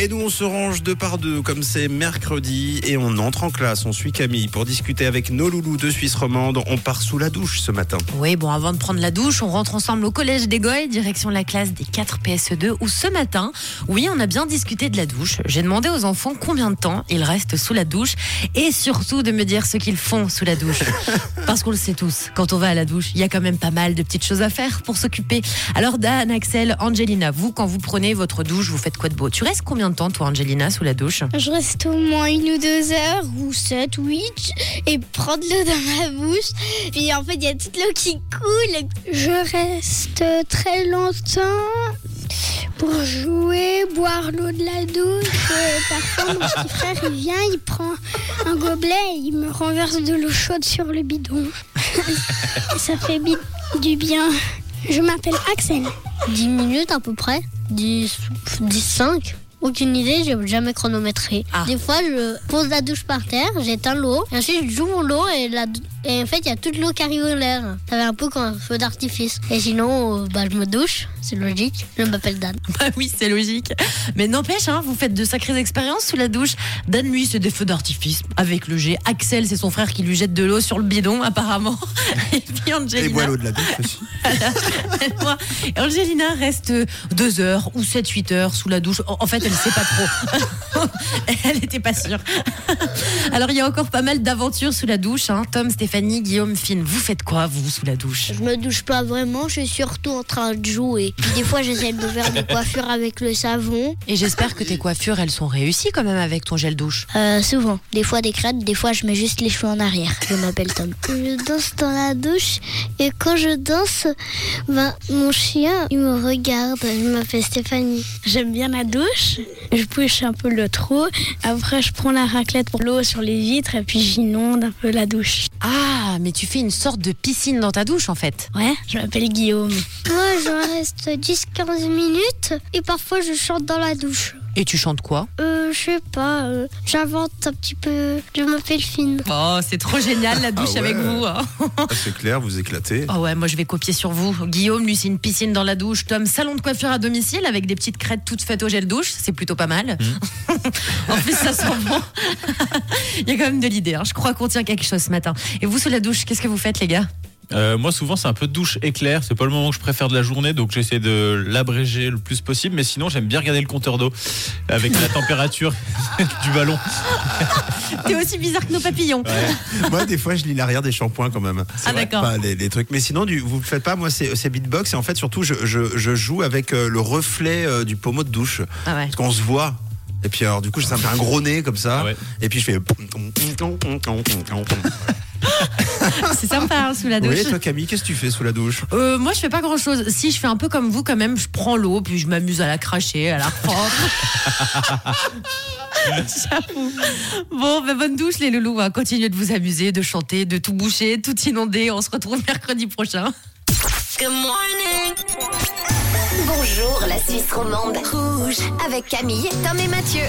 Et nous, on se range deux par deux, comme c'est mercredi, et on entre en classe. On suit Camille pour discuter avec nos loulous de Suisse romande. On part sous la douche ce matin. Oui, bon, avant de prendre la douche, on rentre ensemble au collège des Goy, direction la classe des 4 PSE2, où ce matin, oui, on a bien discuté de la douche. J'ai demandé aux enfants combien de temps ils restent sous la douche, et surtout de me dire ce qu'ils font sous la douche. Parce qu'on le sait tous, quand on va à la douche, il y a quand même pas mal de petites choses à faire pour s'occuper. Alors Dan, Axel, Angelina, vous, quand vous prenez votre douche, vous faites quoi de beau? Tu restes combien de temps, toi, Angelina, sous la douche Je reste au moins une ou deux heures, ou sept, huit, et prendre l'eau dans ma bouche. Puis en fait, il y a toute l'eau qui coule. Je reste très longtemps pour jouer, boire l'eau de la douche. Parfois, mon petit frère, il vient, il prend un gobelet et il me renverse de l'eau chaude sur le bidon. Ça fait bi- du bien. Je m'appelle Axel. 10 minutes à peu près 10, 10 5 aucune idée, j'ai jamais chronométré. Ah. Des fois, je pose la douche par terre, j'éteins l'eau, et ensuite j'ouvre l'eau et, la, et en fait, il y a toute l'eau qui arrive en l'air. Ça fait un peu comme un feu d'artifice. Et sinon, euh, bah, je me douche, c'est logique. Je m'appelle Dan. Bah oui, c'est logique. Mais n'empêche, hein, vous faites de sacrées expériences sous la douche. Dan, lui, c'est des feux d'artifice avec le jet. Axel, c'est son frère qui lui jette de l'eau sur le bidon, apparemment. Et puis Et Angelina. bois l'eau de la douche aussi. Moi, Angelina reste deux heures ou 7-8 heures sous la douche. En fait, elle ne sait pas trop. elle n'était pas sûre. Alors, il y a encore pas mal d'aventures sous la douche. hein. Tom, Stéphanie, Guillaume, Finn, vous faites quoi, vous, sous la douche? Je me douche pas vraiment, je suis surtout en train de jouer. Puis des fois, j'essaie de me faire des coiffures avec le savon. Et j'espère que tes coiffures, elles sont réussies quand même avec ton gel douche. Euh, souvent. Des fois des crêtes, des fois je mets juste les cheveux en arrière. Je m'appelle Tom. Je danse dans la douche et quand je danse, ben, mon chien, il me regarde. Je m'appelle Stéphanie. J'aime bien la douche. Je pousse un peu le trou. Après, je prends la raclette pour l'eau sur les vitres et puis j'inonde un peu la douche. Ah, mais tu fais une sorte de piscine dans ta douche, en fait. Ouais, je m'appelle Guillaume. Moi, je reste 10-15 minutes et parfois je chante dans la douche. Et tu chantes quoi? Euh, je sais pas, euh, j'invente un petit peu. Je m'appelle Finn. Oh, c'est trop génial la douche Ah ouais. avec vous. hein. Ah, c'est clair, vous éclatez. Oh ouais, moi je vais copier sur vous. Guillaume, lui, c'est une piscine dans la douche. Tom, salon de coiffure à domicile avec des petites crêtes toutes faites au gel douche. C'est plutôt pas mal. en plus, ça sent bon. Il y a quand même de l'idée. hein. Je crois qu'on tient quelque chose ce matin. Et vous, sous la douche, qu'est-ce que vous faites, les gars? Euh, moi, souvent, c'est un peu douche éclair. C'est pas le moment que je préfère de la journée, donc j'essaie de l'abréger le plus possible. Mais sinon, j'aime bien regarder le compteur d'eau avec la température du ballon. T'es aussi bizarre que nos papillons. Moi, des fois, je lis l'arrière des shampoings quand même. Ah, d'accord. Pas les, les trucs. Mais sinon, du, vous le faites pas. Moi, c'est c'est beatbox et en fait, surtout, je, je, je joue avec euh, le reflet euh, du pommeau de douche. Ah ouais. Parce qu'on se voit. Et puis, alors, du coup, ça me fait un gros nez comme ça. Ah ouais. Et puis, je fais. C'est sympa hein, sous la douche. Oui, toi, Camille, qu'est-ce que tu fais sous la douche? Euh, moi, je fais pas grand chose. Si, je fais un peu comme vous quand même. Je prends l'eau, puis je m'amuse à la cracher, à la reprendre. J'avoue. Bon, ben, bonne douche, les loulous. hein. Continuez de vous amuser, de chanter, de tout boucher, tout inonder. On se retrouve mercredi prochain. Bonjour la Suisse romande. Rouge avec Camille, Tom et Mathieu.